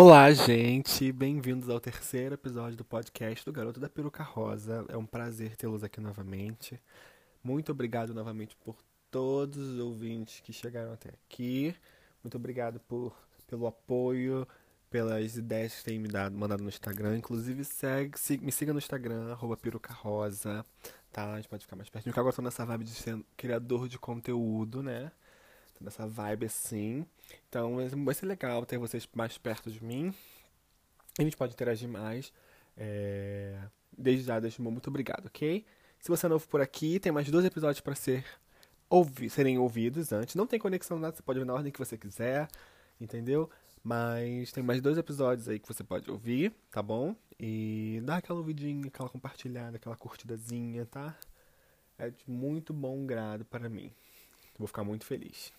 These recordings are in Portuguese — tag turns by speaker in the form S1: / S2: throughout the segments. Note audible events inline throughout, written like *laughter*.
S1: Olá, gente! Bem-vindos ao terceiro episódio do podcast do Garoto da Peruca Rosa. É um prazer tê-los aqui novamente. Muito obrigado novamente por todos os ouvintes que chegaram até aqui. Muito obrigado por, pelo apoio, pelas ideias que têm me dado, mandado no Instagram. Inclusive, segue, me siga no Instagram, arroba Peruca Rosa, tá? A gente pode ficar mais pertinho. Porque agora eu tô nessa vibe de ser criador de conteúdo, né? Tô nessa vibe assim. Então vai ser legal ter vocês mais perto de mim. A gente pode interagir mais. É... Desde já, deixo muito obrigado, ok? Se você é novo por aqui, tem mais dois episódios para ser ouvi serem ouvidos antes. Não tem conexão nada, você pode ver na ordem que você quiser, entendeu? Mas tem mais dois episódios aí que você pode ouvir, tá bom? E dá aquela ouvidinha, aquela compartilhada, aquela curtidazinha, tá? É de muito bom grado para mim. Vou ficar muito feliz.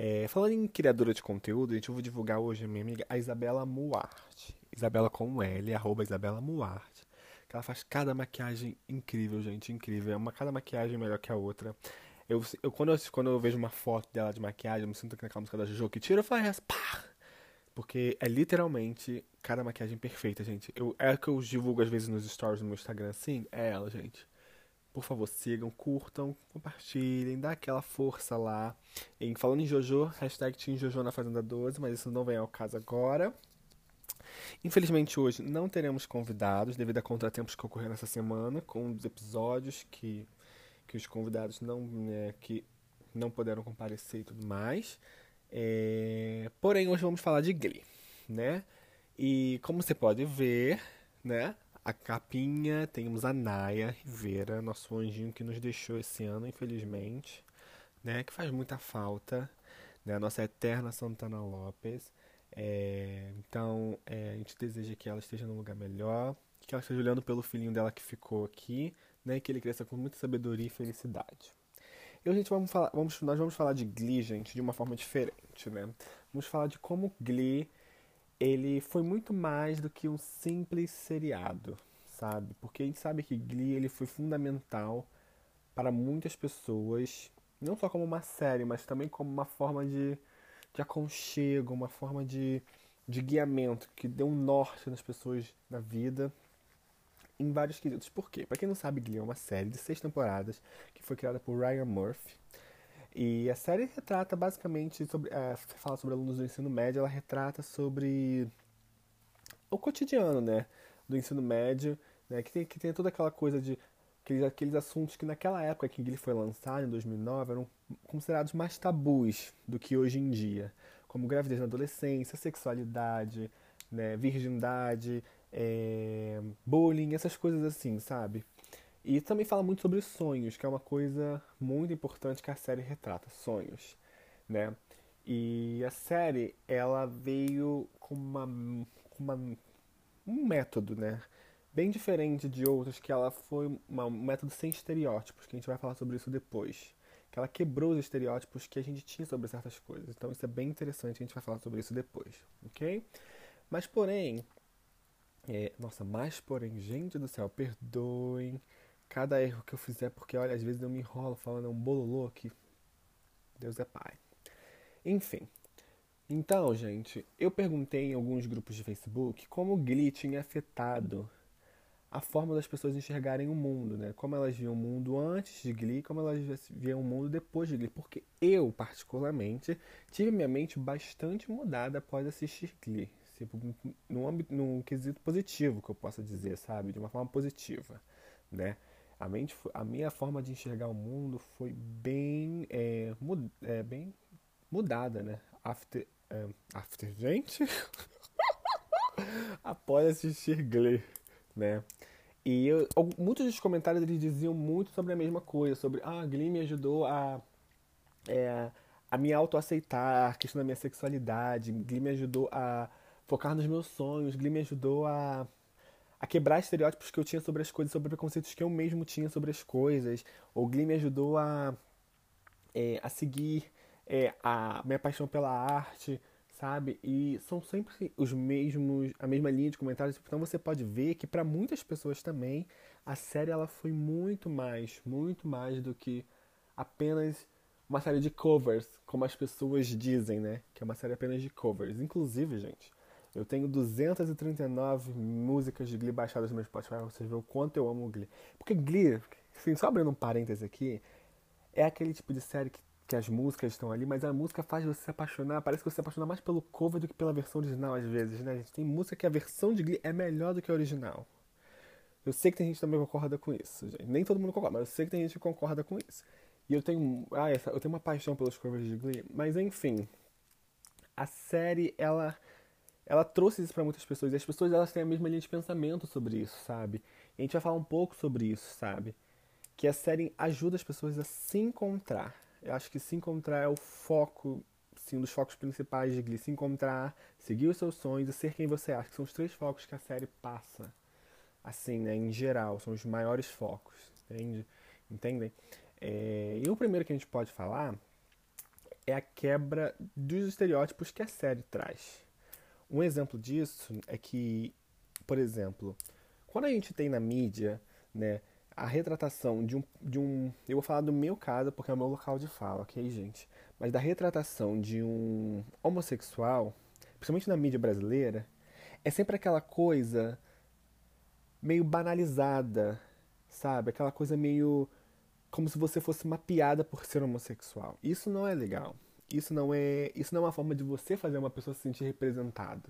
S1: É, falando em criadora de conteúdo, gente, eu vou divulgar hoje a minha amiga, a Isabela Muarte. Isabela com L, arroba Isabela Muarte. Que ela faz cada maquiagem incrível, gente, incrível. É uma cada maquiagem melhor que a outra. Eu, eu, quando, eu, quando eu vejo uma foto dela de maquiagem, eu me sinto naquela música da Jojo que tira, falo, pá! Porque é literalmente cada maquiagem perfeita, gente. Eu, é que eu divulgo às vezes nos stories do meu Instagram, assim, é ela, gente. Por favor, sigam, curtam, compartilhem, dá aquela força lá. Em, falando em Jojo, hashtag Team Jojo na Fazenda 12, mas isso não vem ao caso agora. Infelizmente hoje não teremos convidados devido a contratempos que ocorreram essa semana com os episódios que, que os convidados não, né, que não puderam comparecer e tudo mais. É... Porém, hoje vamos falar de Glee, né? E como você pode ver, né? A capinha, temos a Naya Rivera, nosso anjinho que nos deixou esse ano, infelizmente, né? Que faz muita falta, né? A nossa eterna Santana Lopes. É, então, é, a gente deseja que ela esteja num lugar melhor, que ela esteja olhando pelo filhinho dela que ficou aqui, né? Que ele cresça com muita sabedoria e felicidade. E hoje, gente, vamos falar, vamos, nós vamos falar de Glee, gente, de uma forma diferente, né? Vamos falar de como Glee ele foi muito mais do que um simples seriado, sabe? Porque a gente sabe que Glee ele foi fundamental para muitas pessoas, não só como uma série, mas também como uma forma de, de aconchego, uma forma de, de guiamento que deu um norte nas pessoas na vida em vários quesitos. Por quê? Para quem não sabe, Glee é uma série de seis temporadas que foi criada por Ryan Murphy e a série retrata basicamente sobre. É, fala sobre alunos do ensino médio, ela retrata sobre o cotidiano, né? Do ensino médio, né? Que tem, que tem toda aquela coisa de. Aqueles, aqueles assuntos que naquela época que ele foi lançado, em 2009, eram considerados mais tabus do que hoje em dia. Como gravidez na adolescência, sexualidade, né, virgindade, é, bullying, essas coisas assim, sabe? E também fala muito sobre sonhos, que é uma coisa muito importante que a série retrata, sonhos, né? E a série, ela veio com, uma, com uma, um método, né? Bem diferente de outros, que ela foi uma, um método sem estereótipos, que a gente vai falar sobre isso depois. Que ela quebrou os estereótipos que a gente tinha sobre certas coisas. Então isso é bem interessante, a gente vai falar sobre isso depois, ok? Mas porém, é, nossa, mas porém, gente do céu, perdoem cada erro que eu fizer, porque olha, às vezes eu me enrolo falando é um bololô que Deus é pai. Enfim. Então, gente, eu perguntei em alguns grupos de Facebook como o Glee tinha afetado a forma das pessoas enxergarem o mundo, né? Como elas viam o mundo antes de Glee, como elas viam o mundo depois de Glee. Porque eu, particularmente, tive minha mente bastante mudada após assistir Glee. Tipo, num, âmbito, num quesito positivo, que eu possa dizer, sabe? De uma forma positiva, né? A, mente, a minha forma de enxergar o mundo foi bem, é, mud, é, bem mudada, né? After, é, after gente? *laughs* Após assistir Glee, né? E eu, muitos dos comentários eles diziam muito sobre a mesma coisa, sobre ah, Glee me ajudou a, é, a me autoaceitar, a questão da minha sexualidade, Glee me ajudou a focar nos meus sonhos, Glee me ajudou a a quebrar estereótipos que eu tinha sobre as coisas, sobre preconceitos que eu mesmo tinha sobre as coisas. O Glee me ajudou a, é, a seguir é, a minha paixão pela arte, sabe? E são sempre os mesmos, a mesma linha de comentários. Então você pode ver que para muitas pessoas também a série ela foi muito mais, muito mais do que apenas uma série de covers, como as pessoas dizem, né? Que é uma série apenas de covers. Inclusive, gente, Eu tenho 239 músicas de Glee baixadas no meu Spotify pra vocês verem o quanto eu amo Glee. Porque Glee, assim, só abrindo um parêntese aqui, é aquele tipo de série que, que as músicas estão ali, mas a música faz você se apaixonar. Parece que você se apaixona mais pelo cover do que pela versão original, às vezes, né, gente? Tem música que a versão de Glee é melhor do que a original. Eu sei que tem gente que também concorda com isso, gente. Nem todo mundo concorda, mas eu sei que tem gente que concorda com isso. E eu tenho, ah, essa, eu tenho uma paixão pelos covers de Glee, mas enfim, a série ela ela trouxe isso para muitas pessoas e as pessoas elas têm a mesma linha de pensamento sobre isso, sabe? E a gente vai falar um pouco sobre isso, sabe? Que a série ajuda as pessoas a se encontrar. Eu acho que se encontrar é o foco, sim, um dos focos principais de Glee. Se encontrar, seguir os seus sonhos e ser quem você acha. Que são os três focos que a série passa. Assim, né? Em geral, são os maiores focos. Entende? Entendem? É... E o primeiro que a gente pode falar é a quebra dos estereótipos que a série traz. Um exemplo disso é que, por exemplo, quando a gente tem na mídia, né, a retratação de um, de um. Eu vou falar do meu caso porque é o meu local de fala, ok, gente? Mas da retratação de um homossexual, principalmente na mídia brasileira, é sempre aquela coisa meio banalizada, sabe? Aquela coisa meio como se você fosse uma piada por ser homossexual. Isso não é legal. Isso não é, isso não é uma forma de você fazer uma pessoa se sentir representado.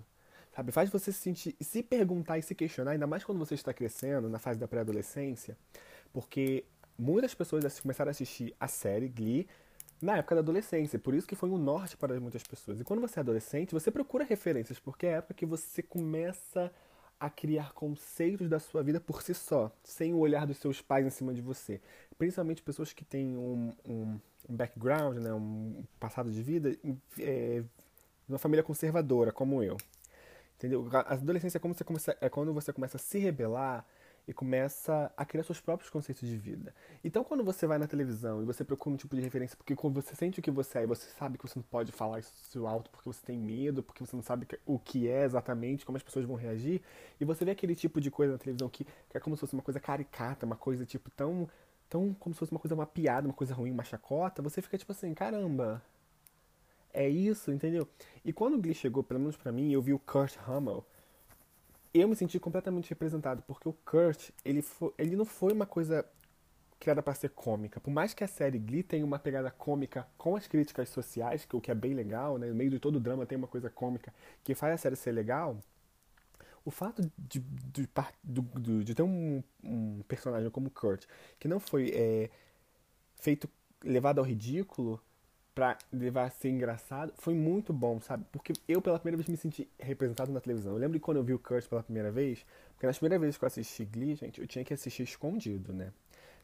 S1: Sabe? Faz você se sentir, se perguntar e se questionar, ainda mais quando você está crescendo, na fase da pré-adolescência, porque muitas pessoas começaram a assistir a série Glee na época da adolescência, por isso que foi um norte para muitas pessoas. E quando você é adolescente, você procura referências, porque é a época que você começa a criar conceitos da sua vida por si só, sem o olhar dos seus pais em cima de você. Principalmente pessoas que têm um, um, background, né, um passado de vida, é, uma família conservadora, como eu. Entendeu? A adolescência é, como você começa, é quando você começa a se rebelar e começa a criar seus próprios conceitos de vida. Então, quando você vai na televisão e você procura um tipo de referência, porque quando você sente o que você é e você sabe que você não pode falar isso alto porque você tem medo, porque você não sabe o que é exatamente, como as pessoas vão reagir, e você vê aquele tipo de coisa na televisão que, que é como se fosse uma coisa caricata, uma coisa tipo tão, tão como se fosse uma coisa, uma piada, uma coisa ruim, uma chacota, você fica tipo assim, caramba, é isso, entendeu? E quando o Glee chegou, pelo menos pra mim, eu vi o Kurt Hummel, eu me senti completamente representado, porque o Kurt, ele, foi, ele não foi uma coisa criada para ser cômica. Por mais que a série Glee tenha uma pegada cômica com as críticas sociais, que o que é bem legal, né? No meio de todo o drama tem uma coisa cômica que faz a série ser legal. O fato de, de, de, de ter um, um, personagem como Kurt, que não foi é, feito, levado ao ridículo, pra levar a ser engraçado, foi muito bom, sabe? Porque eu pela primeira vez me senti representado na televisão. Eu lembro quando eu vi o Kurt pela primeira vez, porque nas primeiras vezes que eu assisti Glee, gente, eu tinha que assistir escondido, né?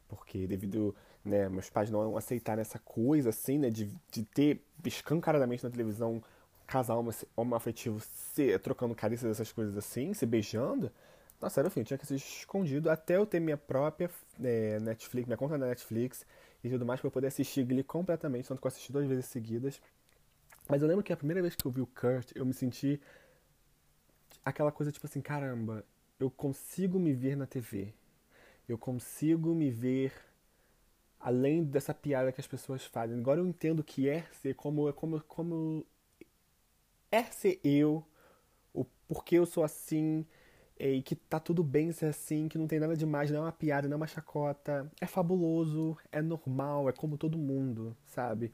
S1: Porque devido, né, meus pais não aceitarem essa coisa, assim, né, de, de ter escancaradamente na televisão casal homoafetivo se, trocando carícias, essas coisas assim, se beijando. Nossa, era o fim, eu tinha que assistir escondido até eu ter minha própria é, Netflix, minha conta na Netflix, e tudo mais para poder assistir Glee completamente, tanto que eu assisti duas vezes seguidas. Mas eu lembro que a primeira vez que eu vi o Kurt, eu me senti aquela coisa tipo assim, caramba, eu consigo me ver na TV. Eu consigo me ver além dessa piada que as pessoas fazem. Agora eu entendo que é ser como como como ser eu, o porquê eu sou assim, e que tá tudo bem ser assim, que não tem nada demais, não é uma piada, não é uma chacota. É fabuloso, é normal, é como todo mundo, sabe?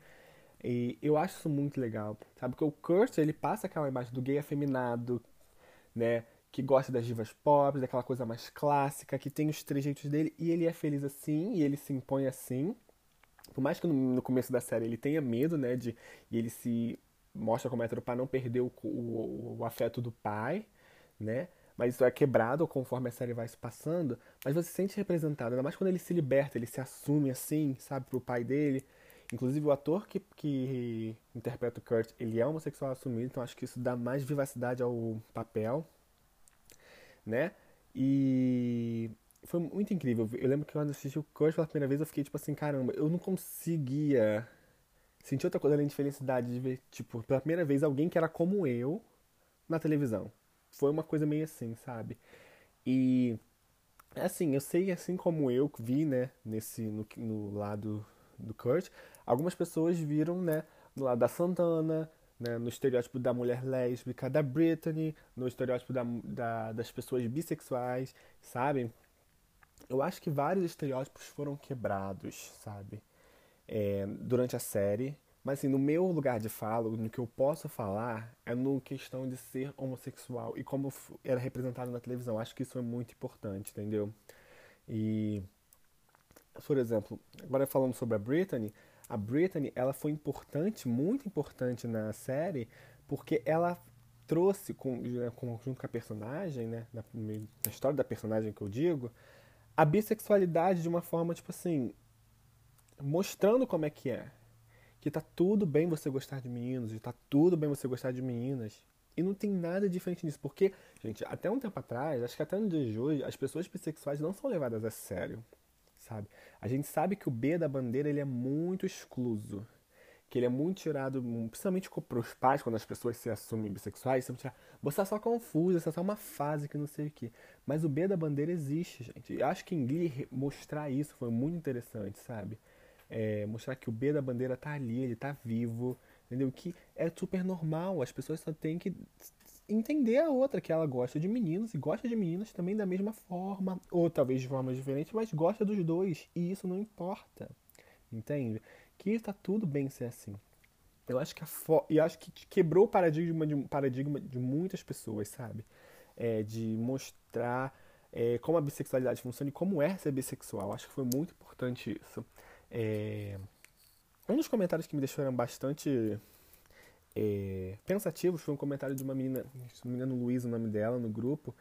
S1: E eu acho isso muito legal, sabe? Porque o Kurt, ele passa aquela imagem do gay afeminado, né? Que gosta das divas pop, daquela coisa mais clássica, que tem os trejeitos dele, e ele é feliz assim, e ele se impõe assim. Por mais que no, no começo da série ele tenha medo, né? De, e ele se mostra como hétero para não perder o, o, o afeto do pai, né? mas isso é quebrado conforme a série vai se passando, mas você se sente representado, ainda mais quando ele se liberta, ele se assume assim, sabe, pro pai dele. Inclusive o ator que, que interpreta o Kurt, ele é homossexual assumido, então acho que isso dá mais vivacidade ao papel, né? E foi muito incrível. Eu lembro que quando assisti o Kurt pela primeira vez, eu fiquei tipo assim, caramba, eu não conseguia sentir outra coisa além de felicidade de ver, tipo, pela primeira vez alguém que era como eu na televisão foi uma coisa meio assim, sabe? E assim, eu sei assim como eu vi, né, nesse no, no lado do Kurt, algumas pessoas viram, né, do lado da Santana, né, no estereótipo da mulher lésbica, da Britney, no estereótipo da, da, das pessoas bissexuais, sabe? Eu acho que vários estereótipos foram quebrados, sabe? É, durante a série. Mas assim, no meu lugar de fala, no que eu posso falar, é no questão de ser homossexual e como era representado na televisão. Acho que isso é muito importante, entendeu? E, por exemplo, agora falando sobre a Britney, a Britney, ela foi importante, muito importante na série, porque ela trouxe, com, né, junto com a personagem, né, na, na história da personagem que eu digo, a bissexualidade de uma forma, tipo assim, mostrando como é que é. Que tá tudo bem você gostar de meninos, e tá tudo bem você gostar de meninas. E não tem nada diferente disso. Porque, gente, até um tempo atrás, acho que até no dia de hoje, as pessoas bissexuais não são levadas a sério, sabe? A gente sabe que o B da bandeira, ele é muito excluso. Que ele é muito tirado, principalmente para os pais, quando as pessoas se assumem bissexuais, sempre tirar, você é só confusa, você é só uma fase que não sei o quê. Mas o B da bandeira existe, gente. Eu acho que em Glee mostrar isso foi muito interessante, sabe? É, mostrar que o B da bandeira tá ali, ele tá vivo, entendeu? Que é super normal, as pessoas só têm que entender a outra, que ela gosta de meninos e gosta de meninas também da mesma forma, ou talvez de forma diferente, mas gosta dos dois, e isso não importa, entende? Que tá tudo bem ser assim. Eu acho que a fo... acho que quebrou o paradigma de, paradigma de muitas pessoas, sabe? É, de mostrar é, como a bissexualidade funciona e como é ser bissexual. Acho que foi muito importante isso. É... Um dos comentários que me deixaram bastante é... pensativos foi um comentário de uma menina, se não me engano, Luísa, o nome dela, no grupo,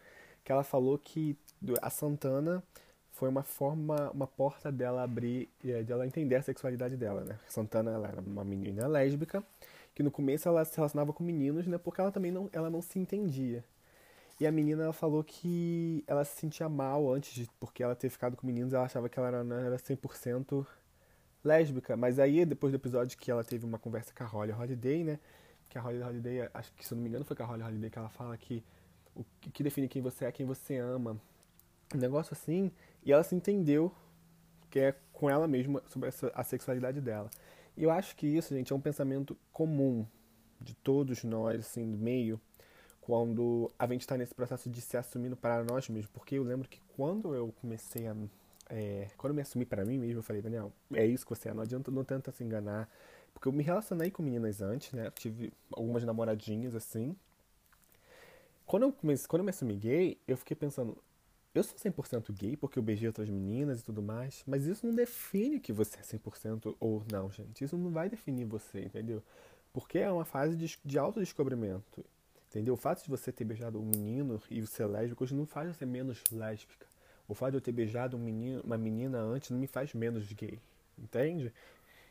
S1: que ela falou que a Santana foi uma forma, uma porta dela abrir, é, de ela entender a sexualidade dela, né? Santana ela era uma menina lésbica, que no começo ela se relacionava com meninos, né? Porque ela também não, ela não se entendia. E a menina ela falou que ela se sentia mal antes de, porque ela ter ficado com meninos, ela achava que ela era, não era 100% lésbica. Mas aí, depois do episódio que ela teve uma conversa com a Holly Holiday, né? Que a Holly Holiday, acho que se eu não me engano foi com a Holly Holiday que ela fala que o que define quem você é, quem você ama. Um negócio assim. E ela se entendeu que é com ela mesma sobre a sexualidade dela. E eu acho que isso, gente, é um pensamento comum de todos nós, assim, do meio, quando a gente está nesse processo de se assumindo para nós mesmos. Porque eu lembro que quando eu comecei a é, quando eu me assumi para mim mesmo, eu falei, Daniel, é isso que você é, não adianta, não tenta se enganar. Porque eu me relacionei com meninas antes, né? Tive algumas namoradinhas assim. Quando eu, quando eu me assumi gay, eu fiquei pensando, eu sou 100% gay porque eu beijei outras meninas e tudo mais, mas isso não define que você é 100% ou não, gente. Isso não vai definir você, entendeu? Porque é uma fase de, de autodescobrimento, entendeu? O fato de você ter beijado um menino e ser lésbico hoje não faz você menos lésbica. O fato de eu ter beijado um menino, uma menina antes não me faz menos gay, entende?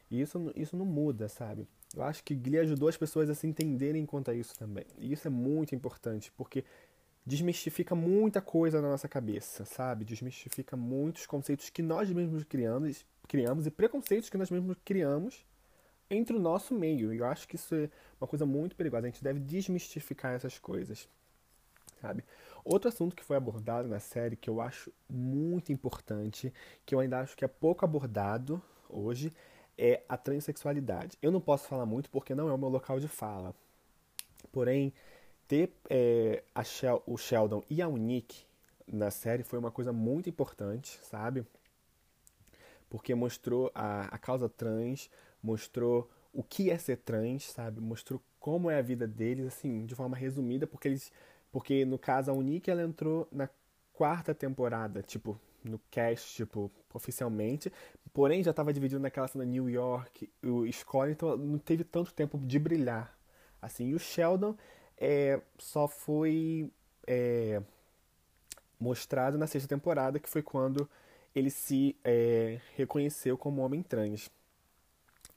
S1: E isso, isso não muda, sabe? Eu acho que Glee ajudou as pessoas a se entenderem quanto a isso também. E isso é muito importante, porque desmistifica muita coisa na nossa cabeça, sabe? Desmistifica muitos conceitos que nós mesmos criamos, criamos e preconceitos que nós mesmos criamos entre o nosso meio. E eu acho que isso é uma coisa muito perigosa. A gente deve desmistificar essas coisas, sabe? Outro assunto que foi abordado na série que eu acho muito importante, que eu ainda acho que é pouco abordado hoje, é a transexualidade. Eu não posso falar muito porque não é o meu local de fala. Porém, ter é, Shel o Sheldon e a Unique na série foi uma coisa muito importante, sabe? Porque mostrou a, a causa trans, mostrou o que é ser trans, sabe? Mostrou como é a vida deles, assim, de forma resumida, porque eles porque no caso a Unique ela entrou na quarta temporada, tipo, no cast, tipo, oficialmente. Porém já estava dividido naquela cena New York, o escola, então não teve tanto tempo de brilhar. Assim, e o Sheldon é, só foi é, mostrado na sexta temporada, que foi quando ele se é, reconheceu como homem trans.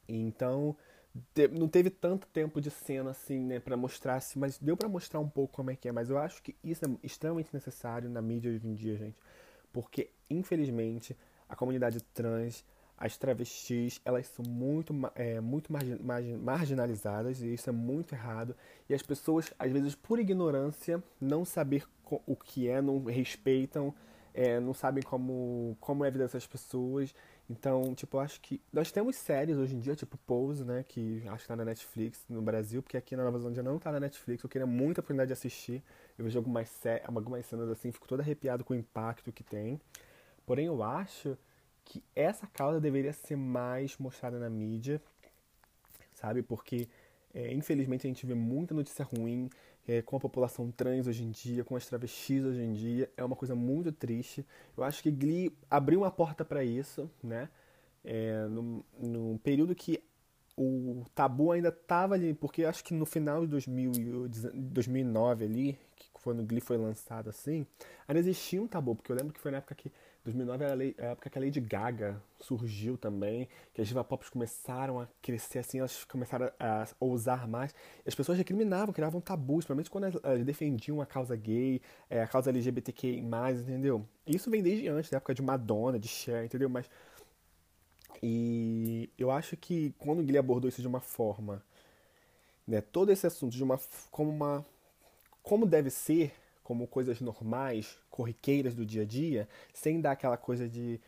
S1: Então, não teve tanto tempo de cena assim, né, para mostrar assim, mas deu para mostrar um pouco como é que é, mas eu acho que isso é extremamente necessário na mídia hoje em dia, gente, porque infelizmente a comunidade trans, as travestis, elas são muito, é, muito margin, margin, marginalizadas e isso é muito errado. E as pessoas, às vezes, por ignorância, não saber o que é, não respeitam, é, não sabem como, como é a vida dessas pessoas Então, tipo, acho que. Nós temos séries hoje em dia, tipo Pose, né? Que acho que tá na Netflix no Brasil, porque aqui na Nova Zelândia não tá na Netflix. Eu queria muito a oportunidade de assistir. Eu vejo algumas, algumas cenas assim, fico todo arrepiado com o impacto que tem. Porém, eu acho que essa causa deveria ser mais mostrada na mídia, sabe? Porque, é, infelizmente, a gente vê muita notícia ruim é, com a população trans hoje em dia, com as travestis hoje em dia. É uma coisa muito triste. Eu acho que Glee abriu uma porta para isso, né? É, no período que o tabu ainda estava ali, porque acho que no final de 2000, 2009 ali, que quando Glee foi lançado assim, ainda existia um tabu, porque eu lembro que foi na época que 2009 era a época que a Lady Gaga surgiu também, que as diva pop começaram a crescer assim, elas começaram a ousar mais. As pessoas recriminavam, criavam tabus, principalmente quando elas defendiam a causa gay, é, a causa LGBTQ+, entendeu? Isso vem desde antes, da época de Madonna, de Cher, entendeu? Mas e eu acho que quando o Guilherme abordou isso de uma forma, né, todo esse assunto de uma como uma como deve ser, como coisas normais, corriqueiras do dia a dia, sem dar aquela coisa de,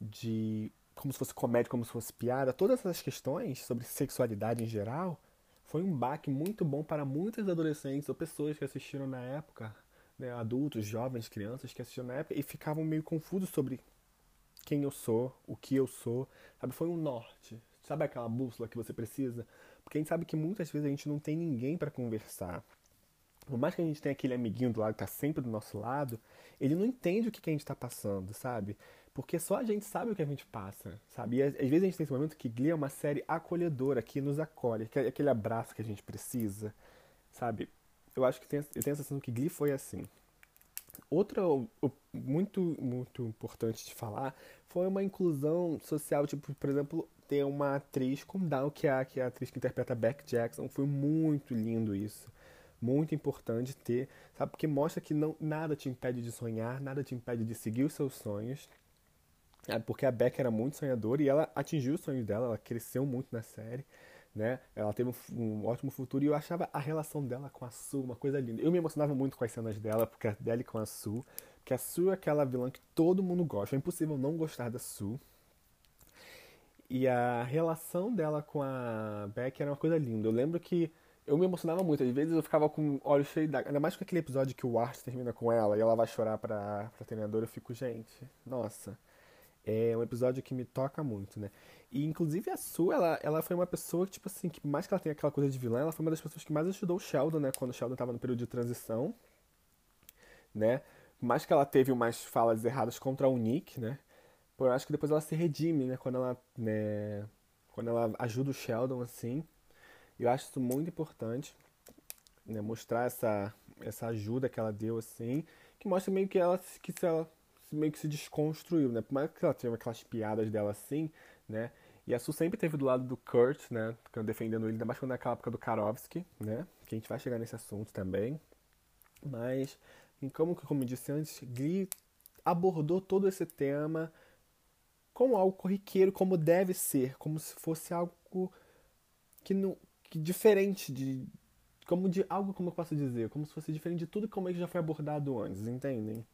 S1: de como se fosse comédia, como se fosse piada, todas essas questões sobre sexualidade em geral, foi um baque muito bom para muitos adolescentes ou pessoas que assistiram na época, né, adultos, jovens, crianças que assistiram na época e ficavam meio confusos sobre quem eu sou, o que eu sou, sabe? Foi um norte, sabe aquela bússola que você precisa? Porque a gente sabe que muitas vezes a gente não tem ninguém para conversar. Por mais que a gente tenha aquele amiguinho do lado que tá sempre do nosso lado, ele não entende o que, que a gente tá passando, sabe? Porque só a gente sabe o que a gente passa, sabe? E às vezes a gente tem esse momento que Glee é uma série acolhedora, que nos acolhe, que é aquele abraço que a gente precisa, sabe? Eu acho que tem, eu tenho a sensação que Glee foi assim. Outra muito, muito importante de falar foi uma inclusão social, tipo, por exemplo, ter uma atriz como Down, que é, que é a atriz que interpreta Beck Jackson. Foi muito lindo isso. Muito importante ter, sabe? Porque mostra que não, nada te impede de sonhar, nada te impede de seguir os seus sonhos. É, porque a Beck era muito sonhadora e ela atingiu os sonhos dela, ela cresceu muito na série né? Ela teve um, um, ótimo futuro e eu achava a relação dela com a Sue uma coisa linda. Eu me emocionava muito com as cenas dela, porque dela e com a Sue, porque a Sue é aquela vilã que todo mundo gosta. É impossível não gostar da Sue. E a relação dela com a Beck era uma coisa linda. Eu lembro que eu me emocionava muito. Às vezes eu ficava com olhos cheios d'água. Ainda mais com aquele episódio que o Art termina com ela e ela vai chorar pra, pra treinadora. Eu fico, gente, nossa. É um episódio que me toca muito, né? E inclusive a Sue, ela, ela foi uma pessoa que, tipo assim, que mais que ela tem aquela coisa de vilã, ela foi uma das pessoas que mais ajudou o Sheldon, né? Quando o Sheldon tava no período de transição, né? Mais que ela teve umas falas erradas contra o Nick, né? Por acho que depois ela se redime, né? Quando ela, né? Quando ela ajuda o Sheldon, assim. Eu acho isso muito importante, né? Mostrar essa, essa ajuda que ela deu, assim. Que mostra meio que ela, que se ela meio que se desconstruiu, né? Por mais que ela tenha aquelas piadas dela assim, né? E a Su sempre teve do lado do Kurt, né? Defendendo ele, ainda mais quando é naquela época do Karovski, né? Que a gente vai chegar nesse assunto também. Mas, como, como eu disse antes, Glee abordou todo esse tema como algo corriqueiro, como deve ser, como se fosse algo que não que diferente de como de algo como eu posso dizer, como se fosse diferente de tudo como é que já foi abordado antes, entendem?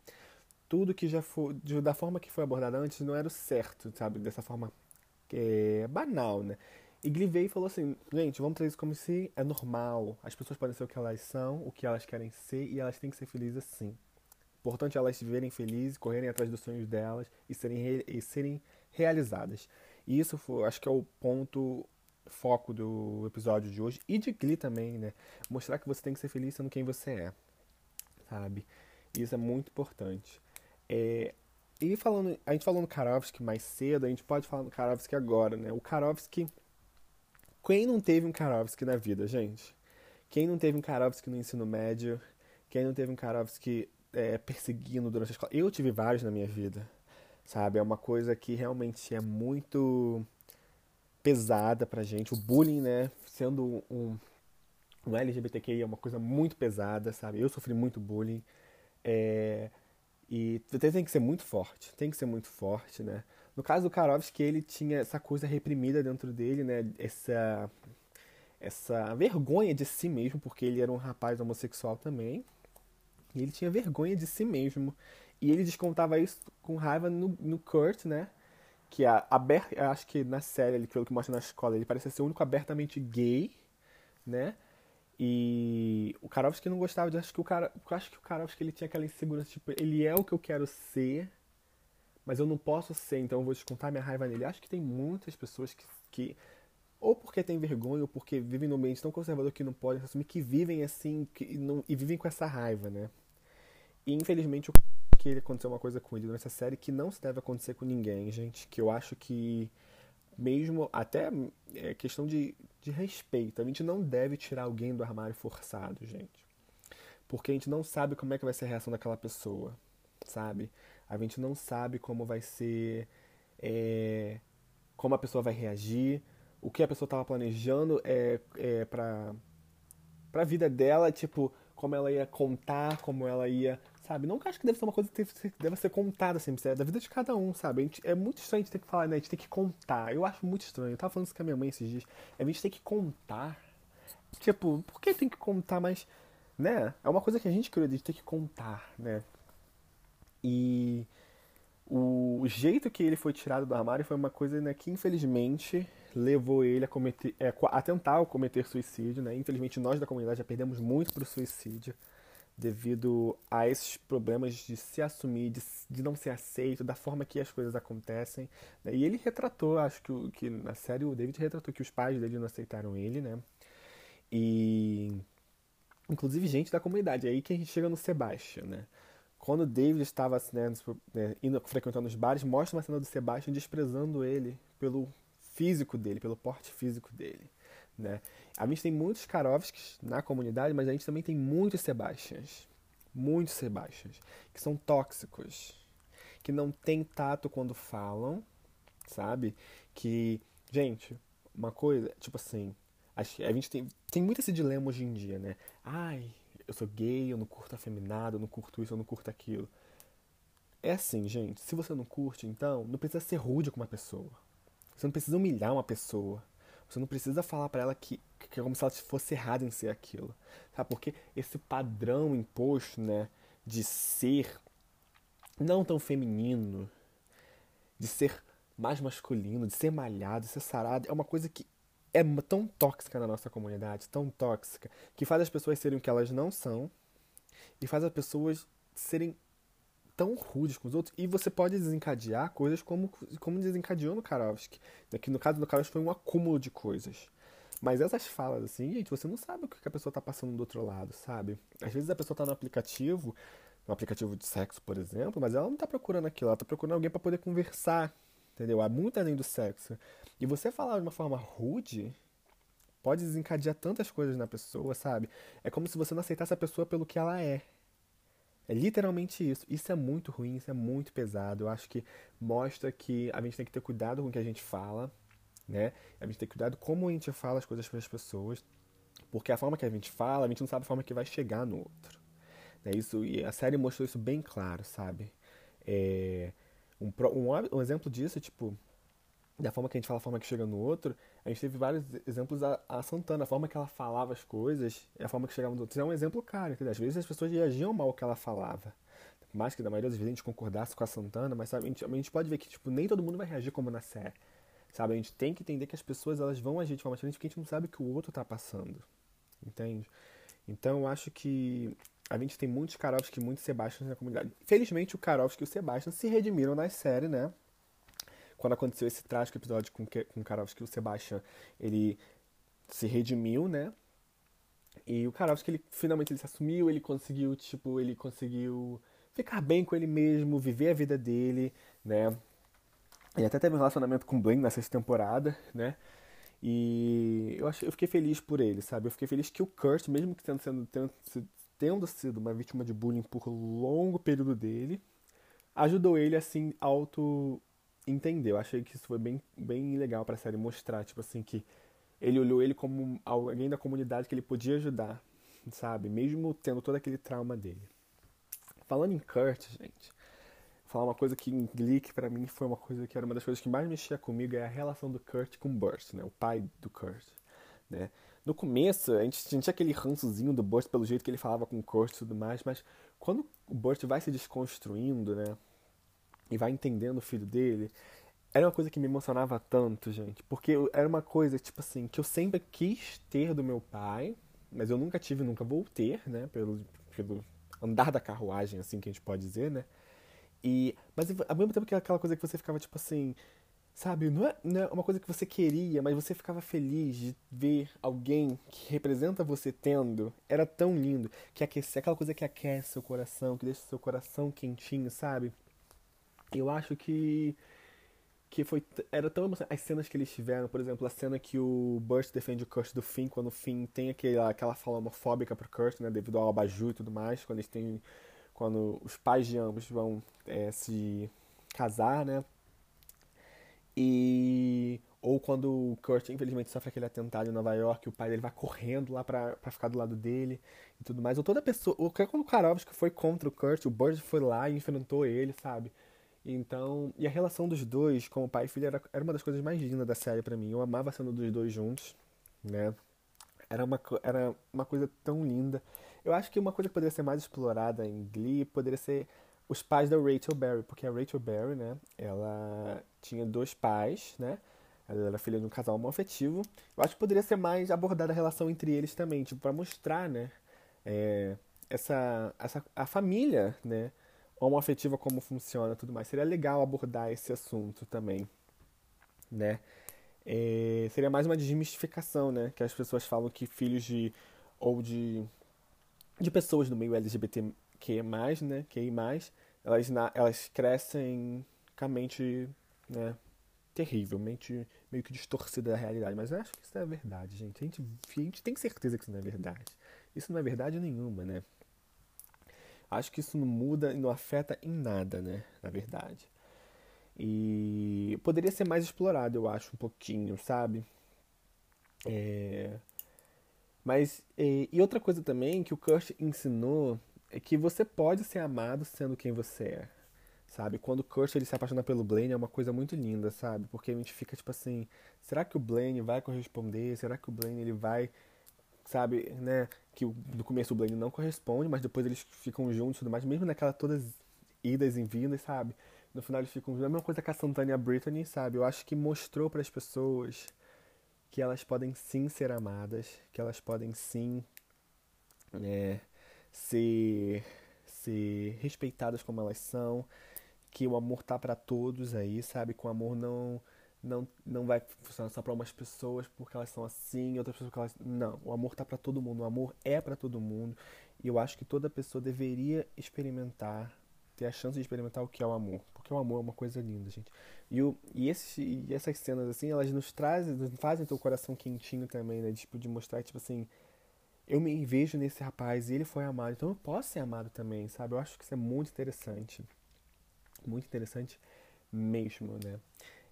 S1: tudo que já foi, da forma que foi abordada antes, não era o certo, sabe? Dessa forma é, banal, né? E e falou assim, gente, vamos trazer isso como se é normal. As pessoas podem ser o que elas são, o que elas querem ser, e elas têm que ser felizes assim. Importante elas se verem felizes, correrem atrás dos sonhos delas e serem, e serem realizadas. E isso foi, acho que é o ponto foco do episódio de hoje e de Glee também, né? Mostrar que você tem que ser feliz sendo quem você é, sabe? Isso é muito importante. É, e falando, a gente falou no Karovski mais cedo, a gente pode falar no Karovski agora, né? O Karovski. Quem não teve um Karovski na vida, gente? Quem não teve um Karovski no ensino médio? Quem não teve um Karovski é, perseguindo durante a escola? Eu tive vários na minha vida, sabe? É uma coisa que realmente é muito pesada pra gente. O bullying, né? Sendo um, um LGBTQI é uma coisa muito pesada, sabe? Eu sofri muito bullying. É, e tem que ser muito forte, tem que ser muito forte, né? No caso do Karovski, ele tinha essa coisa reprimida dentro dele, né? Essa, essa vergonha de si mesmo, porque ele era um rapaz homossexual também. E ele tinha vergonha de si mesmo. E ele descontava isso com raiva no, no Kurt, né? Que é aberto, acho que na série, pelo que mostra na escola, ele parece ser o único abertamente gay, né? E o Karovski não gostava de. Acho que o cara. Acho que o Karovski ele tinha aquela insegurança, tipo, ele é o que eu quero ser, mas eu não posso ser, então eu vou descontar minha raiva nele. Acho que tem muitas pessoas que, que ou porque tem vergonha, ou porque vivem num ambiente tão conservador que não podem assumir, que vivem assim que não, e vivem com essa raiva, né? E infelizmente que aconteceu uma coisa com ele nessa série que não se deve acontecer com ninguém, gente. Que eu acho que mesmo até é questão de, de respeito. A gente não deve tirar alguém do armário forçado, gente. Porque a gente não sabe como é que vai ser a reação daquela pessoa, sabe? A gente não sabe como vai ser. É, como a pessoa vai reagir, o que a pessoa estava planejando é, é para a vida dela, tipo, como ela ia contar, como ela ia sabe? Não que acho que deve ser uma coisa que deve ser contada sempre, é da vida de cada um, sabe? Gente, é muito estranho a gente ter que falar, né? A gente tem que contar. Eu acho muito estranho. Eu tava falando isso com a minha mãe esses dias. A gente tem que contar. Tipo, por que tem que contar? Mas, né? É uma coisa que a gente criou, gente tem que contar, né? E o jeito que ele foi tirado do armário foi uma coisa né, que, infelizmente, levou ele a, cometer, é, a tentar cometer suicídio, né? Infelizmente, nós da comunidade já perdemos muito pro suicídio devido a esses problemas de se assumir, de, de não ser aceito, da forma que as coisas acontecem. Né? E ele retratou, acho que, que na série o David retratou que os pais dele não aceitaram ele, né? E inclusive gente da comunidade. É aí que a gente chega no Sebastian, né? Quando o David estava né, né, indo, frequentando os bares, mostra uma cena do Sebastian desprezando ele pelo físico dele, pelo porte físico dele. Né? A gente tem muitos Karovskis na comunidade, mas a gente também tem muitos Sebastians. Muitos Sebastians. Que são tóxicos. Que não têm tato quando falam, sabe? Que, gente, uma coisa, tipo assim, a gente tem, tem muito esse dilema hoje em dia, né? Ai, eu sou gay, eu não curto afeminado, eu não curto isso, eu não curto aquilo. É assim, gente, se você não curte, então, não precisa ser rude com uma pessoa. Você não precisa humilhar uma pessoa. Você não precisa falar para ela que, que é como se ela fosse errada em ser aquilo. Sabe? Porque esse padrão imposto, né, de ser não tão feminino, de ser mais masculino, de ser malhado, de ser sarado, é uma coisa que é tão tóxica na nossa comunidade, tão tóxica, que faz as pessoas serem o que elas não são e faz as pessoas serem tão rudes com os outros. E você pode desencadear coisas como, como desencadeou no Karovski. Que no caso do Karovski foi um acúmulo de coisas. Mas essas falas, assim, gente, você não sabe o que a pessoa tá passando do outro lado, sabe? Às vezes a pessoa tá no aplicativo, no aplicativo de sexo, por exemplo, mas ela não tá procurando aquilo, ela tá procurando alguém para poder conversar, entendeu? Há muito além do sexo. E você falar de uma forma rude pode desencadear tantas coisas na pessoa, sabe? É como se você não aceitasse a pessoa pelo que ela é. É literalmente isso. Isso é muito ruim, isso é muito pesado. Eu acho que mostra que a gente tem que ter cuidado com o que a gente fala, né? A gente tem que ter cuidado como a gente fala as coisas para as pessoas, porque a forma que a gente fala, a gente não sabe a forma que vai chegar no outro. Né? Isso, e a série mostrou isso bem claro, sabe? É, um, um, um exemplo disso, tipo, da forma que a gente fala, a forma que chega no outro, a gente teve vários exemplos a, a Santana, a forma que ela falava as coisas a forma que chegava no outro. Isso é um exemplo claro, entendeu? Às vezes as pessoas reagiam mal ao que ela falava. Mais que da maioria das vezes a gente concordasse com a Santana, mas sabe, a, gente, a gente pode ver que tipo, nem todo mundo vai reagir como na série. Sabe? A gente tem que entender que as pessoas elas vão agir de forma diferente porque a gente não sabe o que o outro está passando. Entende? Então eu acho que a gente tem muitos Karovski e muitos Sebastian na comunidade. Felizmente o Karovski e o Sebastian se redimiram na série, né? Quando aconteceu esse trágico episódio com, com Karofsky, o Sebastian, ele se redimiu, né? E o Karofsky, ele finalmente ele se assumiu, ele conseguiu, tipo, ele conseguiu ficar bem com ele mesmo, viver a vida dele, né? Ele até teve um relacionamento com o Blaine sexta temporada, né? E eu, achei, eu fiquei feliz por ele, sabe? Eu fiquei feliz que o Kurt, mesmo que tendo, sendo, tendo, tendo sido uma vítima de bullying por longo período dele, ajudou ele, assim, auto entender. Eu achei que isso foi bem, bem legal pra série mostrar, tipo assim, que ele olhou ele como alguém da comunidade que ele podia ajudar, sabe? Mesmo tendo todo aquele trauma dele. Falando em Kurt, gente, falar uma coisa que em Gleek para mim foi uma coisa que era uma das coisas que mais mexia comigo é a relação do Kurt com o Burst, né? O pai do Kurt, né? No começo, a gente tinha aquele rançozinho do Burst pelo jeito que ele falava com o Kurt e tudo mais, mas quando o Burst vai se desconstruindo, né? E vai entendendo o filho dele, era uma coisa que me emocionava tanto, gente. Porque era uma coisa, tipo assim, que eu sempre quis ter do meu pai, mas eu nunca tive, nunca vou ter, né? Pelo, pelo andar da carruagem, assim que a gente pode dizer, né? E, mas ao mesmo tempo que aquela coisa que você ficava, tipo assim, sabe? Não é, não é uma coisa que você queria, mas você ficava feliz de ver alguém que representa você tendo. Era tão lindo. Que aquece, aquela coisa que aquece seu coração, que deixa seu coração quentinho, sabe? Eu acho que que foi era tão. As cenas que eles tiveram, por exemplo, a cena que o Burt defende o Kurt do Finn, quando o Finn tem aquela, aquela fala homofóbica pro Kurt, né, devido ao abajur e tudo mais, quando eles têm quando os pais de ambos vão é, se casar, né? E ou quando o Kurt infelizmente sofre aquele atentado em Nova York, o pai dele vai correndo lá pra ficar do lado dele e tudo mais. Ou toda pessoa, ou quando o Karovski foi contra o Kurt, o Bird foi lá e enfrentou ele, sabe? Então, e a relação dos dois, como pai e filho, era, era uma das coisas mais lindas da série para mim. Eu amava cena dos dois juntos, né? Era uma, era uma coisa tão linda. Eu acho que uma coisa que poderia ser mais explorada em Glee poderia ser os pais da Rachel Berry, porque a Rachel Berry, né, ela tinha dois pais, né? Ela era filha de um casal homoafetivo. Eu acho que poderia ser mais abordada a relação entre eles também, tipo, para mostrar, né, é, essa, essa a família, né, homoafetiva como funciona tudo mais. Seria legal abordar esse assunto também, né? É, seria mais uma desmistificação, né? Que as pessoas falam que filhos de ou de de pessoas no meio LGBTQ+, né, QI+, elas, na, elas crescem com a mente, né, terrivelmente meio que distorcida da realidade. Mas eu acho que isso é verdade, gente. A gente, a gente tem certeza que isso não é verdade. Isso não é verdade nenhuma, né? Acho que isso não muda e não afeta em nada, né? Na verdade. E poderia ser mais explorado, eu acho, um pouquinho, sabe? É... Mas, e, e outra coisa também que o Kurt ensinou é que você pode ser amado sendo quem você é, sabe? Quando o Kurt ele se apaixona pelo Blaine é uma coisa muito linda, sabe? Porque a gente fica tipo assim, será que o Blaine vai corresponder? Será que o Blaine ele vai sabe, né, que no começo o Blaine não corresponde, mas depois eles ficam juntos e tudo mais, mesmo naquela todas idas e vindas, sabe? No final eles ficam juntos. A mesma coisa com a Santana e a Brittany, sabe? Eu acho que mostrou para as pessoas que elas podem sim ser amadas, que elas podem sim é, ser, ser respeitadas como elas são, que o amor tá para todos aí, sabe? Que o amor não não, não vai funcionar só para umas pessoas porque elas são assim, outras pessoas porque elas. Não, o amor tá para todo mundo, o amor é para todo mundo. E eu acho que toda pessoa deveria experimentar, ter a chance de experimentar o que é o amor. Porque o amor é uma coisa linda, gente. E, o, e, esse, e essas cenas, assim, elas nos trazem, nos fazem teu coração quentinho também, né? Tipo, de mostrar, tipo assim, eu me vejo nesse rapaz e ele foi amado, então eu posso ser amado também, sabe? Eu acho que isso é muito interessante. Muito interessante mesmo, né?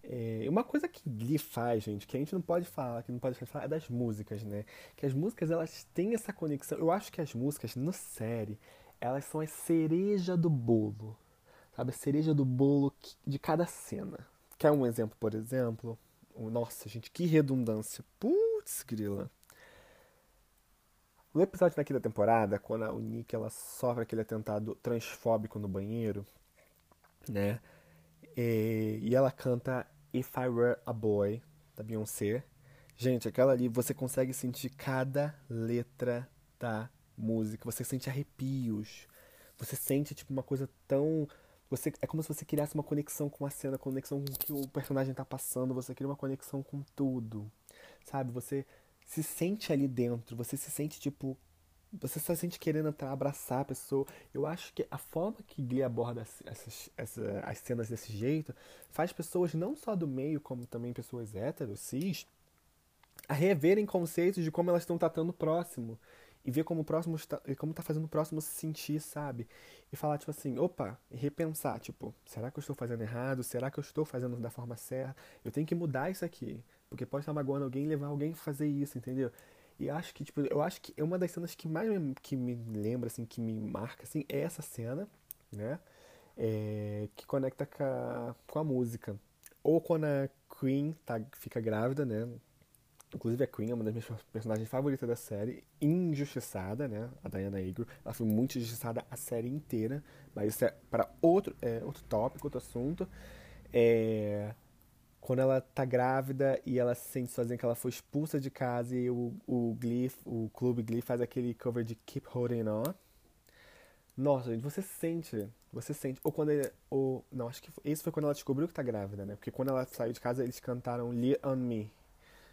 S1: É, uma coisa que Glee faz, gente, que a gente não pode falar, que não pode falar, é das músicas, né? Que as músicas, elas têm essa conexão. Eu acho que as músicas, na série, elas são a cereja do bolo. Sabe? A cereja do bolo de cada cena. Quer um exemplo, por exemplo? Nossa, gente, que redundância. Putz, grila. No episódio da temporada, quando a Nick ela sofre aquele atentado transfóbico no banheiro, né? E, e ela canta If I Were a Boy, da Beyoncé. Gente, aquela ali, você consegue sentir cada letra da música. Você sente arrepios. Você sente, tipo, uma coisa tão. Você, é como se você criasse uma conexão com a cena, conexão com o que o personagem tá passando. Você cria uma conexão com tudo. Sabe? Você se sente ali dentro. Você se sente, tipo, você só sente querendo abraçar a pessoa. Eu acho que a forma que Glee aborda essas, essas, as cenas desse jeito faz pessoas não só do meio, como também pessoas héteros, cis, a reverem conceitos de como elas estão tratando o próximo. E ver como o próximo está, como tá fazendo o próximo se sentir, sabe? E falar, tipo assim, opa, e repensar, tipo, será que eu estou fazendo errado? Será que eu estou fazendo da forma certa? Eu tenho que mudar isso aqui. Porque pode estar magoando alguém e levar alguém a fazer isso, entendeu? E acho que, tipo, eu acho que é uma das cenas que mais me, que me lembra, assim, que me marca, assim, é essa cena, né? É, que conecta com a, com a música. Ou quando a Queen tá, fica grávida, né? Inclusive a Queen é uma das minhas personagens favoritas da série, injustiçada, né? A Diana Agro. Ela foi muito injustiçada a série inteira, mas isso é para outro, é, outro tópico, outro assunto. É... quando ela tá grávida e ela se sente sozinha, que ela foi expulsa de casa e o, o Glee, o clube Glee faz aquele cover de Keep Holding On. Nossa, gente, você sente, você sente. Ou quando ele, ou, não, acho que esse foi quando ela descobriu que tá grávida, né? Porque quando ela saiu de casa, eles cantaram Lean on Me,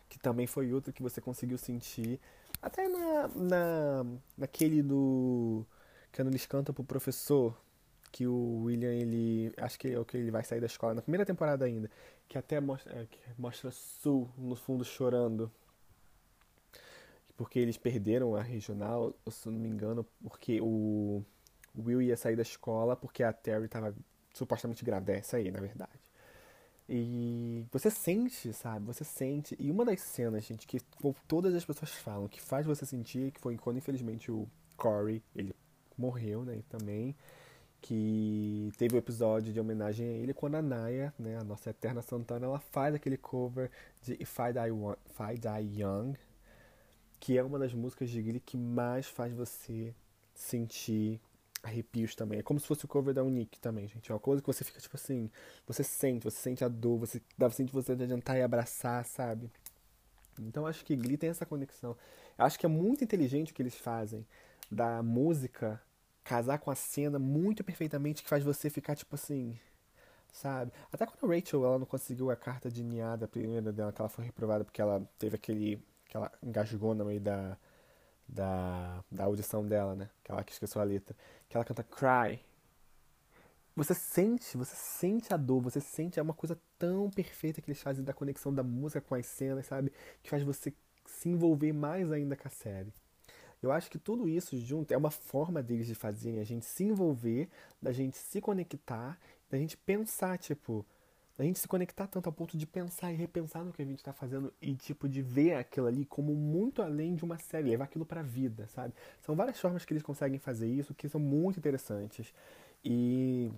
S1: que também foi outro que você conseguiu sentir. Até na, na naquele do quando eles cantam pro professor, que o William, ele. Acho que é o que ele vai sair da escola na primeira temporada ainda. Que até mostra, é, que mostra Sul no fundo chorando. Porque eles perderam a regional, se não me engano, porque o, Will ia sair da escola porque a Terry estava supostamente grávida. É essa aí, na verdade. E você sente, sabe? Você sente. E uma das cenas, gente, que todas as pessoas falam, que faz você sentir, que foi quando infelizmente o Corey, ele morreu, né? Também que teve o um episódio de homenagem a ele quando a Naya, né, a nossa eterna Santana, ela faz aquele cover de If I Die, If I Die Young, que é uma das músicas de Glee que mais faz você sentir arrepios também. É como se fosse o cover da Unique também, gente. É uma coisa que você fica tipo assim, você sente, você sente a dor, você dá sente você adiantar e abraçar, sabe? Então acho que Glee tem essa conexão. Eu acho que é muito inteligente o que eles fazem da música casar com a cena muito perfeitamente que faz você ficar tipo assim, sabe? Até quando a Rachel ela não conseguiu a carta de niada primeira dela, que ela foi reprovada porque ela teve aquele. que ela engasgou no meio da, da, da audição dela, né? Que ela que esqueceu a letra. Que ela canta Cry. Você sente, você sente a dor, você sente, é uma coisa tão perfeita que eles fazem da conexão da música com as cenas, sabe? Que faz você se envolver mais ainda com a série. Eu acho que tudo isso junto é uma forma deles de fazerem a gente se envolver, da gente se conectar, da gente pensar, tipo, da gente se conectar tanto ao ponto de pensar e repensar no que a gente está fazendo e, tipo, de ver aquilo ali como muito além de uma série, levar aquilo pra vida, sabe? São várias formas que eles conseguem fazer isso que são muito interessantes. E.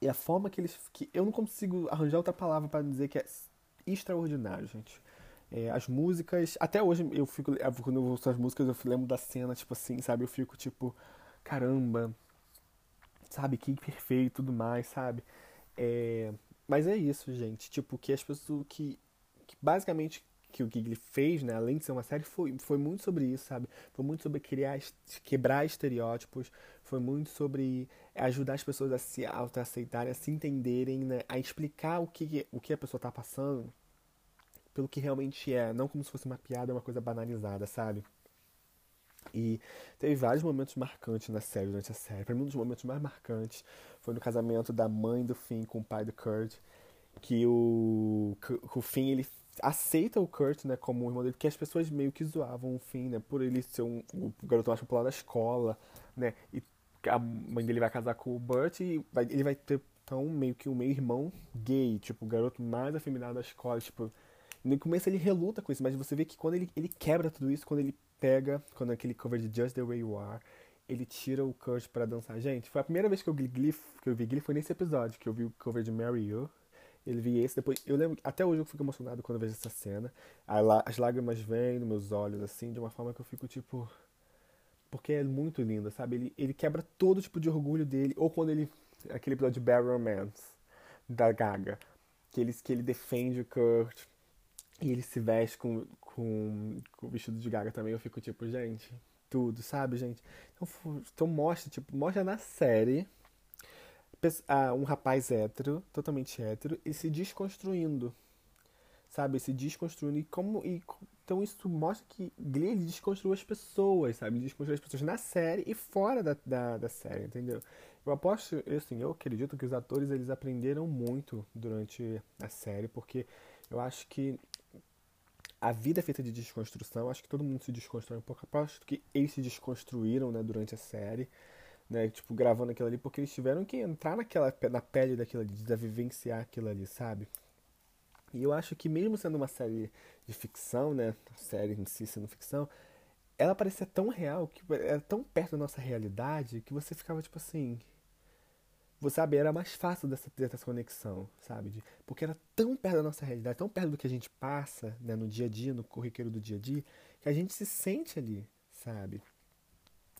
S1: E a forma que eles. que Eu não consigo arranjar outra palavra para dizer que é extraordinário, gente. É, as músicas, até hoje eu fico, é, quando eu ouço as músicas, eu lembro da cena, tipo assim, sabe? Eu fico tipo, caramba, sabe? Que perfeito e tudo mais, sabe? É, mas é isso, gente. Tipo, que as pessoas. Que, que basicamente que o Gigli fez, né, além de ser uma série, foi, foi muito sobre isso, sabe? Foi muito sobre criar, quebrar estereótipos, foi muito sobre ajudar as pessoas a se autoaceitarem, a se entenderem, né, a explicar o que, o que a pessoa está passando pelo que realmente é, não como se fosse uma piada, uma coisa banalizada, sabe? E teve vários momentos marcantes na série, durante a série. Para mim, um dos momentos mais marcantes foi no casamento da mãe do Finn com o pai do Kurt, que o, que o Finn ele aceita o Kurt, né, como o irmão dele, porque as pessoas meio que zoavam o Finn, né, por ele ser um, o garoto mais popular da escola, né, e a mãe dele vai casar com o Burt e vai, ele vai ter então meio que um meio irmão gay, tipo, o garoto mais afeminado da escola, tipo, no começo ele reluta com isso, mas você vê que quando ele, ele quebra tudo isso, quando ele pega, quando aquele cover de Just the Way You Are, ele tira o Kurt para dançar. Gente, foi a primeira vez que eu, Glee, que eu vi Glee foi nesse episódio, que eu vi o cover de Mary You. Ele vi esse, depois eu lembro, até hoje eu fico emocionado quando eu vejo essa cena. As lágrimas vêm nos meus olhos, assim, de uma forma que eu fico tipo. Porque é muito linda, sabe? Ele, ele quebra todo tipo de orgulho dele. Ou quando ele. Aquele episódio de Bad Romance, da Gaga. Que ele, que ele defende o Kurt e ele se veste com, com, com o vestido de gaga também. Eu fico tipo, gente, tudo, sabe, gente? Então, então mostra, tipo, mostra na série um rapaz hétero, totalmente hétero, e se desconstruindo. Sabe? Se desconstruindo. E como. E, então isso mostra que Glee desconstruiu as pessoas, sabe? Ele desconstruiu as pessoas na série e fora da, da, da série, entendeu? Eu aposto, assim, eu acredito que os atores eles aprenderam muito durante a série, porque eu acho que a vida é feita de desconstrução. Acho que todo mundo se desconstrói um pouco. Aposto que eles se desconstruíram né, durante a série. Né, tipo, gravando aquilo ali, porque eles tiveram que entrar naquela, na pele daquilo ali, de vivenciar aquilo ali, sabe? E eu acho que mesmo sendo uma série de ficção, né, série em si sendo ficção, ela parecia tão real, que era tão perto da nossa realidade, que você ficava tipo assim, você sabe, era mais fácil dessa, dessa conexão, sabe? De, porque era tão perto da nossa realidade, tão perto do que a gente passa né, no dia a dia, no corriqueiro do dia a dia, que a gente se sente ali, sabe?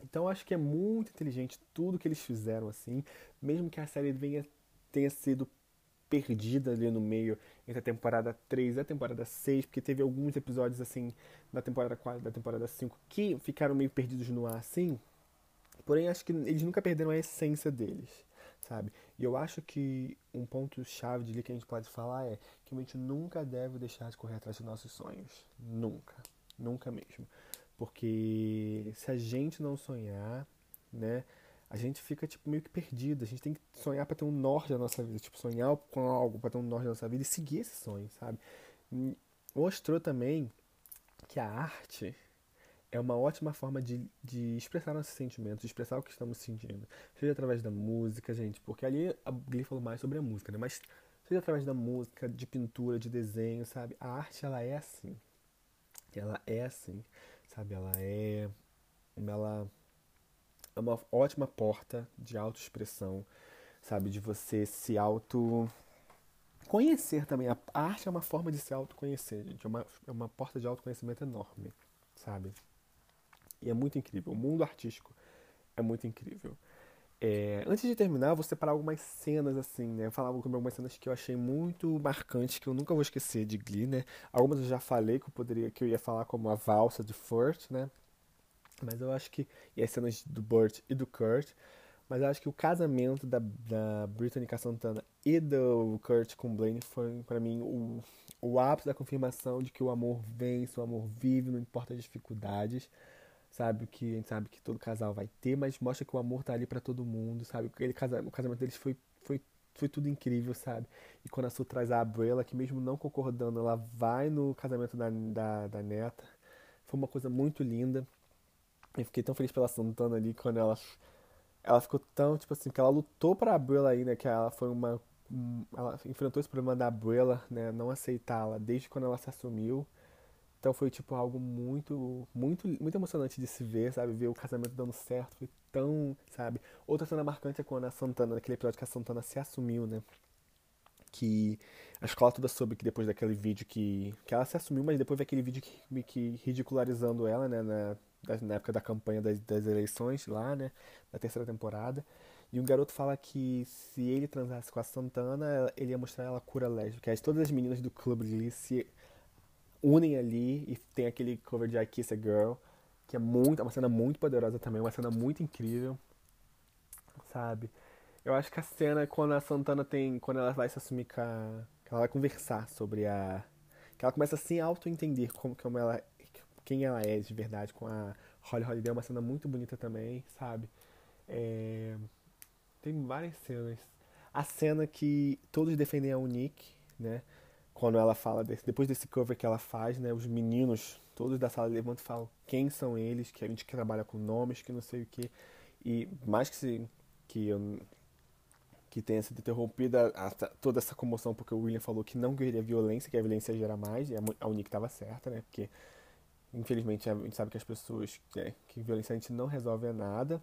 S1: Então acho que é muito inteligente tudo que eles fizeram assim, mesmo que a série venha, tenha sido perdida ali no meio entre a temporada 3 e a temporada 6, porque teve alguns episódios assim da temporada 4 da temporada 5 que ficaram meio perdidos no ar assim. Porém, acho que eles nunca perderam a essência deles, sabe? E eu acho que um ponto chave de que a gente pode falar é que a gente nunca deve deixar de correr atrás dos nossos sonhos. Nunca. Nunca mesmo. Porque se a gente não sonhar, né, a gente fica tipo meio que perdido. A gente tem que sonhar para ter um norte da nossa vida, tipo sonhar com algo para ter um norte da nossa vida e seguir esse sonho, sabe? Mostrou também que a arte é uma ótima forma de, de expressar nossos sentimentos, de expressar o que estamos sentindo. Seja através da música, gente, porque ali a Glee falou mais sobre a música, né? Mas seja através da música, de pintura, de desenho, sabe? A arte, ela é assim. Ela é assim, sabe? Ela é... Ela é uma ótima porta de autoexpressão, sabe? De você se auto conhecer também. A arte é uma forma de se autoconhecer, gente. É uma, é uma porta de autoconhecimento enorme, sabe? E é muito incrível. O mundo artístico é muito incrível. É, antes de terminar, vou separar algumas cenas assim, né? Falar algumas cenas que eu achei muito marcantes, que eu nunca vou esquecer de Glee, né? Algumas eu já falei que eu poderia, que eu ia falar como a valsa de Furt, né? Mas eu acho que. E as cenas do Burt e do Kurt. Mas eu acho que o casamento da, da Brittany Santana e do Kurt com Blaine foi, para mim, o, o ápice da confirmação de que o amor vence, o amor vive, não importa as dificuldades. Sabe? Que a gente sabe que todo casal vai ter, mas mostra que o amor tá ali para todo mundo, sabe? Ele, o casamento deles foi, foi, foi tudo incrível, sabe? E quando a Su traz a Abuela, que mesmo não concordando, ela vai no casamento da, da, da neta. Foi uma coisa muito linda. Eu fiquei tão feliz pela Santana ali quando ela. Ela ficou tão, tipo assim, que ela lutou pra Abuela aí, né? Que ela foi uma. Um, ela enfrentou esse problema da Abuela, né? Não aceitá-la desde quando ela se assumiu. Então foi, tipo, algo muito, muito, muito emocionante de se ver, sabe? Ver o casamento dando certo. Foi tão, sabe? Outra cena marcante é quando a Santana, naquele episódio que a Santana se assumiu, né? Que a escola toda soube que depois daquele vídeo que. Que ela se assumiu, mas depois daquele vídeo que, que ridicularizando ela, né? Na, na época da campanha das, das eleições lá, né? Da terceira temporada. E um garoto fala que se ele transasse com a Santana, ele ia mostrar ela cura lésbica. Todas as meninas do clube ali se unem ali e tem aquele cover de I Kiss a Girl, que é muito, é uma cena muito poderosa também, uma cena muito incrível, sabe? Eu acho que a cena quando a Santana tem, quando ela vai se assumir com a, ela vai conversar sobre a, que ela começa a se auto-entender como, ela quem ela é de verdade com a Holly Holiday. É uma cena muito bonita também, sabe? É... Tem várias cenas. A cena que todos defendem a Unique, né? Quando ela fala, desse, depois desse cover que ela faz, né? Os meninos, todos da sala levantam e falam quem são eles, que a gente trabalha com nomes, que não sei o que. E mais que, se, que eu que tenha sido interrompida a, toda essa comoção porque o William falou que não queria violência, que a violência gera mais, e a Unique estava certa, né? Porque Infelizmente, a gente sabe que as pessoas é, que violência a gente não resolve nada.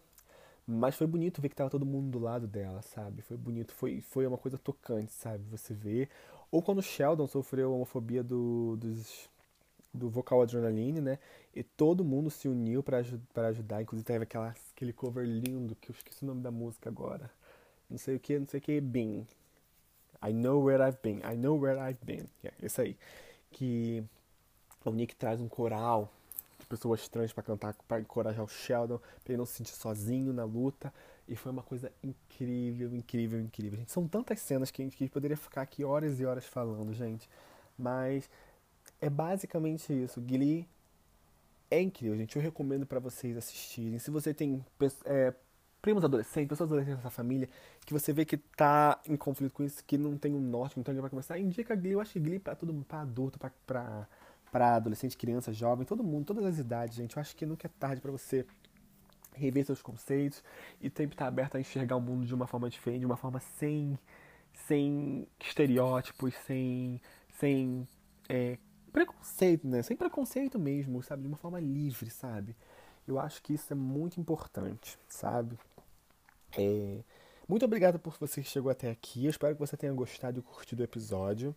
S1: Mas foi bonito ver que tava todo mundo do lado dela, sabe? Foi bonito, foi, foi uma coisa tocante, sabe? Você vê. Ou quando Sheldon sofreu a homofobia do, dos, do vocal Adrenaline, né? E todo mundo se uniu para ajudar. Inclusive teve aquela, aquele cover lindo, que eu esqueci o nome da música agora. Não sei o que, não sei o que, Been. I know where I've been. I know where I've been. É, isso aí. Que o Nick traz um coral de pessoas trans para cantar, para encorajar o Sheldon, para ele não se sentir sozinho na luta. E foi uma coisa incrível, incrível, incrível. Gente, são tantas cenas que a gente poderia ficar aqui horas e horas falando, gente. Mas é basicamente isso. Glee é incrível, gente. Eu recomendo para vocês assistirem. Se você tem é, primos adolescentes, pessoas adolescentes dessa família, que você vê que tá em conflito com isso, que não tem um norte, não tem alguém pra começar, indica Glee. Eu acho que Glee pra todo mundo, pra adulto, pra, pra para adolescente, criança, jovem, todo mundo, todas as idades, gente. Eu acho que nunca é tarde para você rever seus conceitos e sempre estar tá aberto a enxergar o mundo de uma forma diferente, de uma forma sem, sem estereótipos, sem, sem é, preconceito, né? Sem preconceito mesmo, sabe? De uma forma livre, sabe? Eu acho que isso é muito importante, sabe? É... Muito obrigado por você que chegou até aqui. Eu espero que você tenha gostado e curtido o episódio.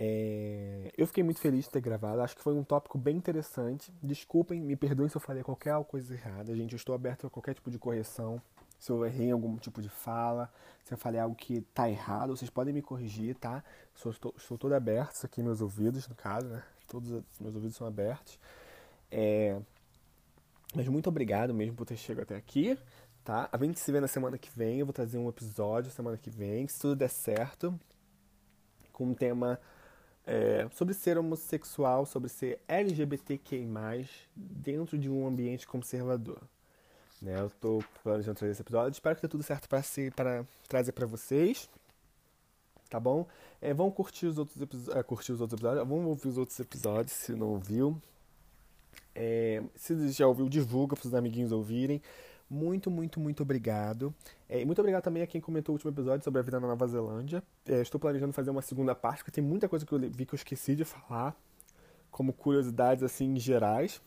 S1: É... Eu fiquei muito feliz de ter gravado, acho que foi um tópico bem interessante. Desculpem, me perdoem se eu falei qualquer coisa errada, gente. Eu estou aberto a qualquer tipo de correção, Se eu errei em algum tipo de fala, se eu falei algo que tá errado, vocês podem me corrigir, tá? Sou, estou, estou todo aberto, isso aqui meus ouvidos, no caso, né? Todos os meus ouvidos são abertos. É... Mas muito obrigado mesmo por ter chegado até aqui, tá? A gente se vê na semana que vem, eu vou trazer um episódio semana que vem, se tudo der certo, com um tema é, sobre ser homossexual, sobre ser LGBTQI+, dentro de um ambiente conservador. Né? Eu estou planejando trazer esse episódio. Espero que dê tudo certo para trazer para vocês. Tá bom? É, vão curtir os outros episódios. É, curtir os outros episódios. Vão ouvir os outros episódios se não ouviu. É, se já ouviu, divulga para os amiguinhos ouvirem. Muito, muito, muito obrigado. É, muito obrigado também a quem comentou o último episódio sobre a vida na Nova Zelândia. É, estou planejando fazer uma segunda parte, porque tem muita coisa que eu vi que eu esqueci de falar, como curiosidades assim gerais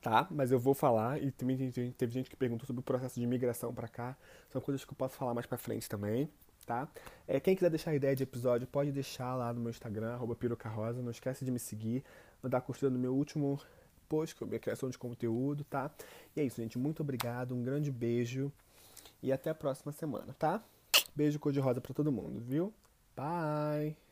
S1: tá? Mas eu vou falar e também teve gente que perguntou sobre o processo de migração para cá. São coisas que eu posso falar mais para frente também, tá? É, quem quiser deixar ideia de episódio, pode deixar lá no meu Instagram, arroba pirocarrosa. Não esquece de me seguir, mandar curtida no meu último post, que é a criação de conteúdo, tá? E é isso, gente. Muito obrigado, um grande beijo e até a próxima semana, tá? Beijo cor-de-rosa para todo mundo, viu? Bye!